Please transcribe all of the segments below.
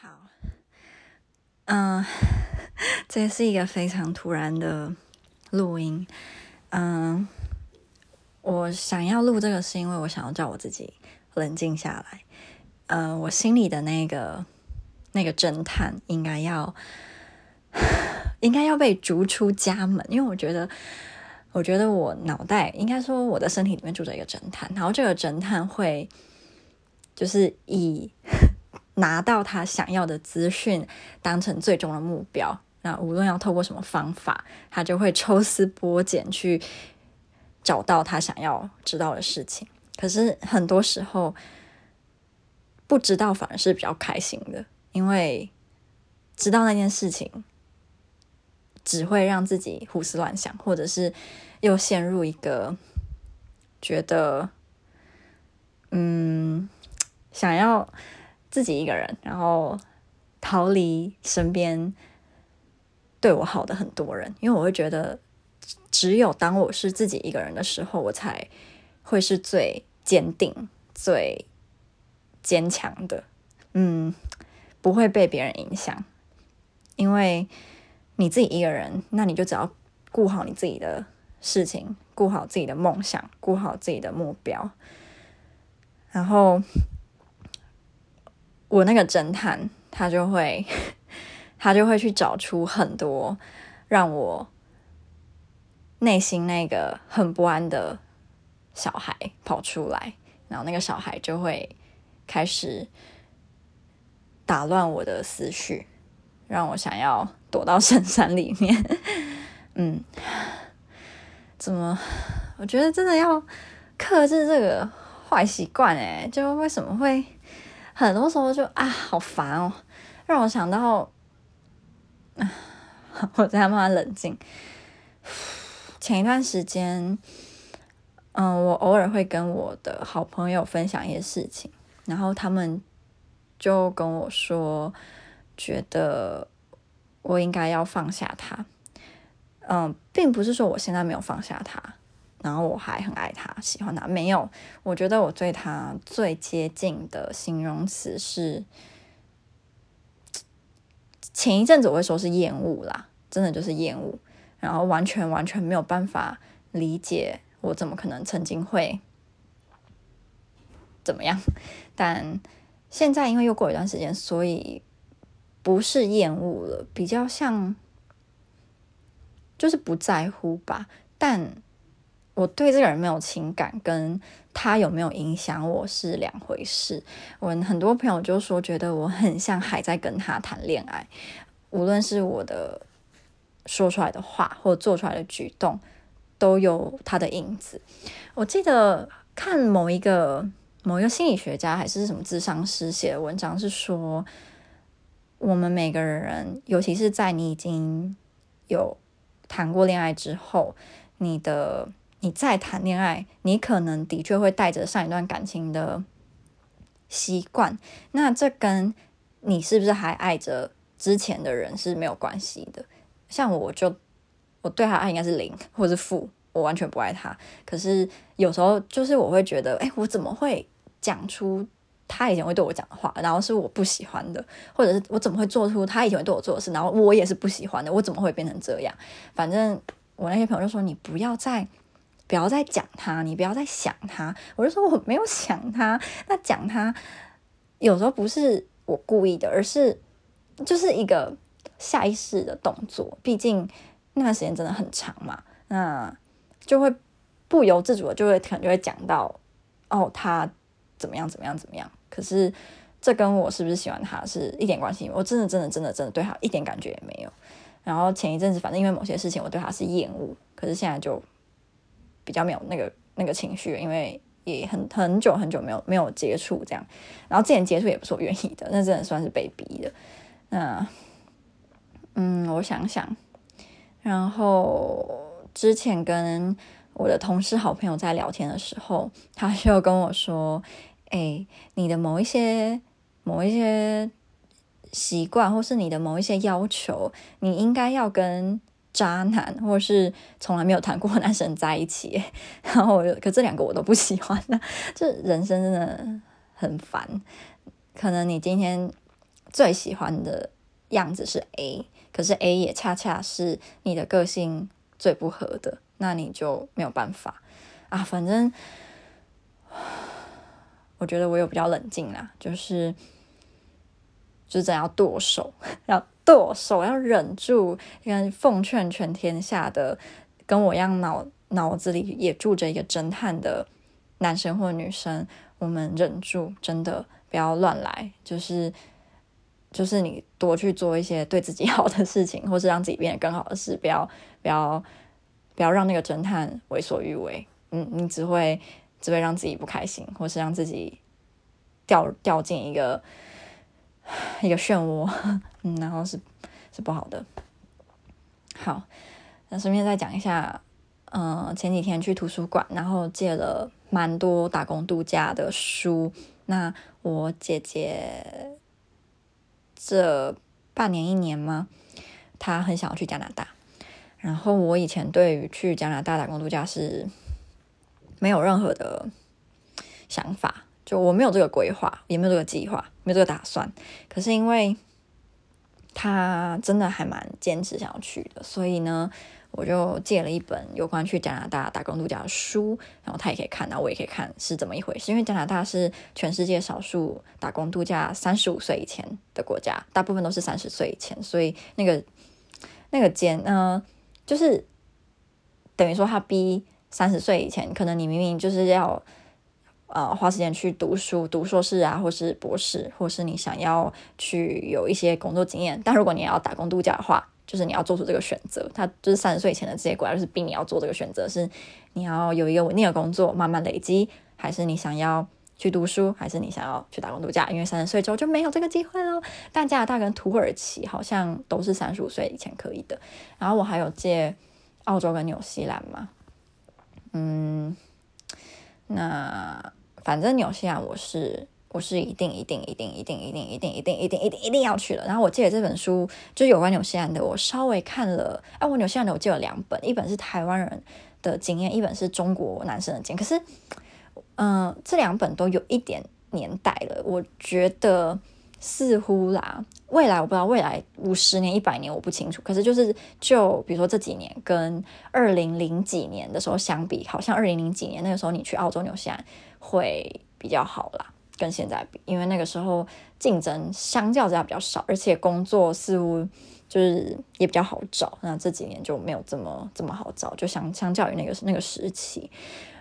好，嗯，这是一个非常突然的录音。嗯，我想要录这个是因为我想要叫我自己冷静下来。嗯，我心里的那个那个侦探应该要应该要被逐出家门，因为我觉得，我觉得我脑袋应该说我的身体里面住着一个侦探，然后这个侦探会就是以。拿到他想要的资讯，当成最终的目标。那无论要透过什么方法，他就会抽丝剥茧去找到他想要知道的事情。可是很多时候，不知道反而是比较开心的，因为知道那件事情只会让自己胡思乱想，或者是又陷入一个觉得，嗯，想要。自己一个人，然后逃离身边对我好的很多人，因为我会觉得，只有当我是自己一个人的时候，我才会是最坚定、最坚强的。嗯，不会被别人影响，因为你自己一个人，那你就只要顾好你自己的事情，顾好自己的梦想，顾好自己的目标，然后。我那个侦探，他就会，他就会去找出很多让我内心那个很不安的小孩跑出来，然后那个小孩就会开始打乱我的思绪，让我想要躲到深山里面。嗯，怎么？我觉得真的要克制这个坏习惯，哎，就为什么会？很多时候就啊，好烦哦，让我想到，啊，我在慢慢冷静。前一段时间，嗯，我偶尔会跟我的好朋友分享一些事情，然后他们就跟我说，觉得我应该要放下他。嗯，并不是说我现在没有放下他。然后我还很爱他，喜欢他。没有，我觉得我对他最接近的形容词是，前一阵子我会说是厌恶啦，真的就是厌恶。然后完全完全没有办法理解，我怎么可能曾经会怎么样？但现在因为又过一段时间，所以不是厌恶了，比较像就是不在乎吧。但我对这个人没有情感，跟他有没有影响我是两回事。我很多朋友就说，觉得我很像还在跟他谈恋爱，无论是我的说出来的话或做出来的举动，都有他的影子。我记得看某一个某一个心理学家还是什么智商师写的文章，是说我们每个人，尤其是在你已经有谈过恋爱之后，你的你再谈恋爱，你可能的确会带着上一段感情的习惯，那这跟你是不是还爱着之前的人是没有关系的。像我就我对他爱应该是零或是负，我完全不爱他。可是有时候就是我会觉得，哎，我怎么会讲出他以前会对我讲的话，然后是我不喜欢的，或者是我怎么会做出他以前会对我做的事，然后我也是不喜欢的，我怎么会变成这样？反正我那些朋友就说，你不要再。不要再讲他，你不要再想他。我就说我没有想他，那讲他有时候不是我故意的，而是就是一个下意识的动作。毕竟那段时间真的很长嘛，那就会不由自主的就会可能就会讲到哦，他怎么样怎么样怎么样。可是这跟我是不是喜欢他是一点关系，我真的真的真的真的对他一点感觉也没有。然后前一阵子反正因为某些事情我对他是厌恶，可是现在就。比较没有那个那个情绪，因为也很很久很久没有没有接触这样，然后之前接触也不是我愿意的，那真的算是被逼的。那嗯，我想想，然后之前跟我的同事好朋友在聊天的时候，他就跟我说：“哎，你的某一些某一些习惯，或是你的某一些要求，你应该要跟。”渣男，或是从来没有谈过男生在一起，然后可这两个我都不喜欢的，这人生真的很烦。可能你今天最喜欢的样子是 A，可是 A 也恰恰是你的个性最不合的，那你就没有办法啊。反正 我觉得我有比较冷静啦，就是就是真要剁手，要剁手，要忍住。跟奉劝全天下的跟我一样脑脑子里也住着一个侦探的男生或女生，我们忍住，真的不要乱来，就是。就是你多去做一些对自己好的事情，或是让自己变得更好的事，不要不要不要让那个侦探为所欲为。嗯，你只会只会让自己不开心，或是让自己掉掉进一个一个漩涡，嗯，然后是是不好的。好，那顺便再讲一下，嗯、呃，前几天去图书馆，然后借了蛮多打工度假的书。那我姐姐。这半年一年吗？她很想要去加拿大。然后我以前对于去加拿大打工度假是没有任何的想法，就我没有这个规划，也没有这个计划，没有这个打算。可是因为他真的还蛮坚持想要去的，所以呢。我就借了一本有关去加拿大打工度假的书，然后他也可以看，然后我也可以看是怎么一回事。因为加拿大是全世界少数打工度假三十五岁以前的国家，大部分都是三十岁以前，所以那个那个间呢，就是等于说他逼三十岁以前，可能你明明就是要呃花时间去读书，读硕士啊，或是博士，或是你想要去有一些工作经验，但如果你要打工度假的话。就是你要做出这个选择，他就是三十岁以前的这些国家，就是逼你要做这个选择，是你要有一个稳定的工作，慢慢累积，还是你想要去读书，还是你想要去打工度假？因为三十岁之后就没有这个机会了。但加拿大跟土耳其好像都是三十五岁以前可以的。然后我还有借澳洲跟纽西兰嘛，嗯，那反正纽西兰我是。我是一定一定一定一定一定一定一定一定一定一定要去的。然后我借的这本书就有关纽西兰的，我稍微看了。哎，我纽西兰的我借了两本，一本是台湾人的经验，一本是中国男生的经验。可是，嗯、这两本都有一点年代了。我觉得似乎啦，未来我不知道未来五十年、一百年我不清楚。可是就是就比如说这几年跟二零零几年的时候相比，好像二零零几年那个时候你去澳洲、纽西兰会比较好啦。跟现在比，因为那个时候竞争相较之下比较少，而且工作似乎就是也比较好找。那这几年就没有这么这么好找，就相相较于那个那个时期。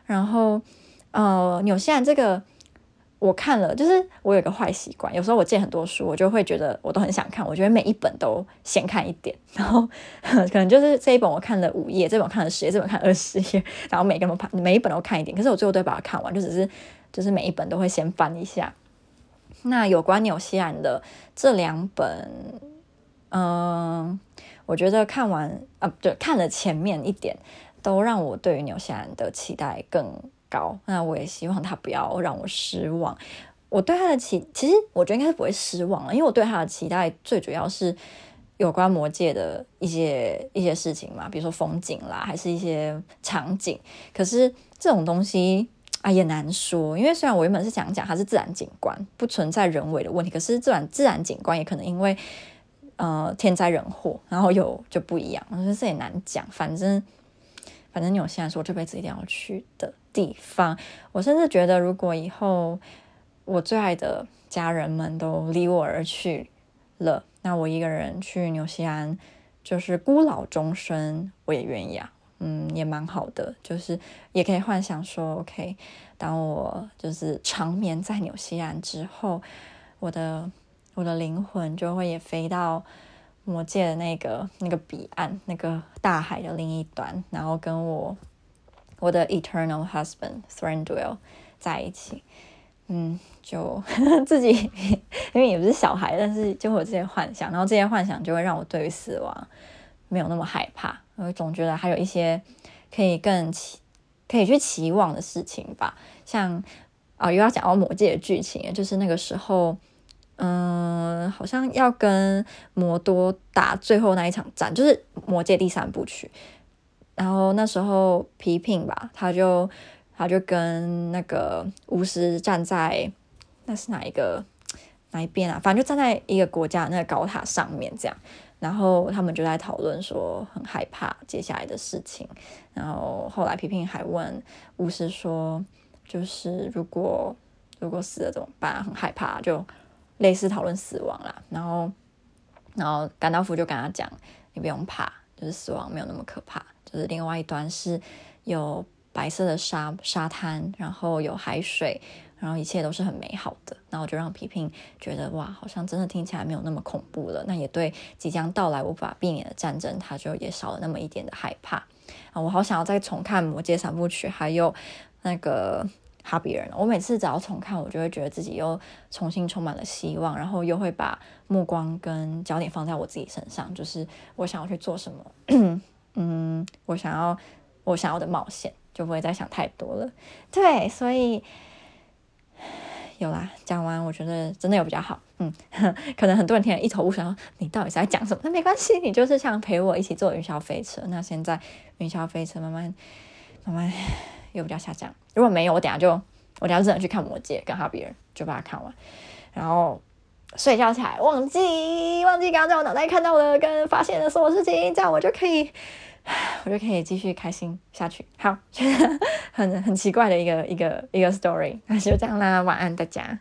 然后呃，纽西兰这个我看了，就是我有个坏习惯，有时候我借很多书，我就会觉得我都很想看，我觉得每一本都先看一点，然后 可能就是这一本我看了五页，这本看了十页，这本看二十页，然后每个都看每一本都看一点，可是我最后都把它看完，就只是。就是每一本都会先翻一下。那有关纽西兰的这两本，嗯、我觉得看完啊，对，看了前面一点，都让我对于纽西兰的期待更高。那我也希望他不要让我失望。我对他的期，其实我觉得应该是不会失望，因为我对他的期待最主要是有关魔界的一些一些事情嘛，比如说风景啦，还是一些场景。可是这种东西。啊，也难说，因为虽然我原本是想讲它是自然景观，不存在人为的问题，可是自然自然景观也可能因为呃天灾人祸，然后有就不一样，我觉得这也难讲。反正反正纽西兰是我这辈子一定要去的地方。我甚至觉得，如果以后我最爱的家人们都离我而去了，那我一个人去纽西兰就是孤老终生，我也愿意啊。嗯，也蛮好的，就是也可以幻想说，OK，当我就是长眠在纽西兰之后，我的我的灵魂就会也飞到魔界的那个那个彼岸，那个大海的另一端，然后跟我我的 eternal husband Thranduil 在一起。嗯，就 自己 因为也不是小孩，但是就会有这些幻想，然后这些幻想就会让我对于死亡没有那么害怕。我总觉得还有一些可以更期可以去期望的事情吧，像啊、哦，又要讲到魔戒的剧情，就是那个时候，嗯，好像要跟魔多打最后那一场战，就是魔戒第三部曲。然后那时候皮聘吧，他就他就跟那个巫师站在那是哪一个哪一边啊？反正就站在一个国家那个高塔上面这样。然后他们就在讨论说很害怕接下来的事情。然后后来皮皮还问巫师说，就是如果如果死了怎么办？很害怕，就类似讨论死亡啦。然后然后甘道夫就跟他讲，你不用怕，就是死亡没有那么可怕。就是另外一端是有白色的沙沙滩，然后有海水。然后一切都是很美好的，然后就让皮皮觉得哇，好像真的听起来没有那么恐怖了。那也对即将到来无法避免的战争，他就也少了那么一点的害怕。啊，我好想要再重看《魔戒》三部曲，还有那个《哈比人》。我每次只要重看，我就会觉得自己又重新充满了希望，然后又会把目光跟焦点放在我自己身上，就是我想要去做什么，嗯，我想要我想要的冒险，就不会再想太多了。对，所以。有啦，讲完我觉得真的有比较好，嗯，可能很多人听了一头雾水，你到底是在讲什么？那没关系，你就是想陪我一起坐云霄飞车。那现在云霄飞车慢慢慢慢又比较下降，如果没有，我等下就我等下只能去看魔戒跟哈比人，就把它看完，然后睡觉起来忘记忘记刚刚在我脑袋看到的跟发现的所有事情，这样我就可以。我就可以继续开心下去。好，很很奇怪的一个一个一个 story，那就这样啦，晚安大家。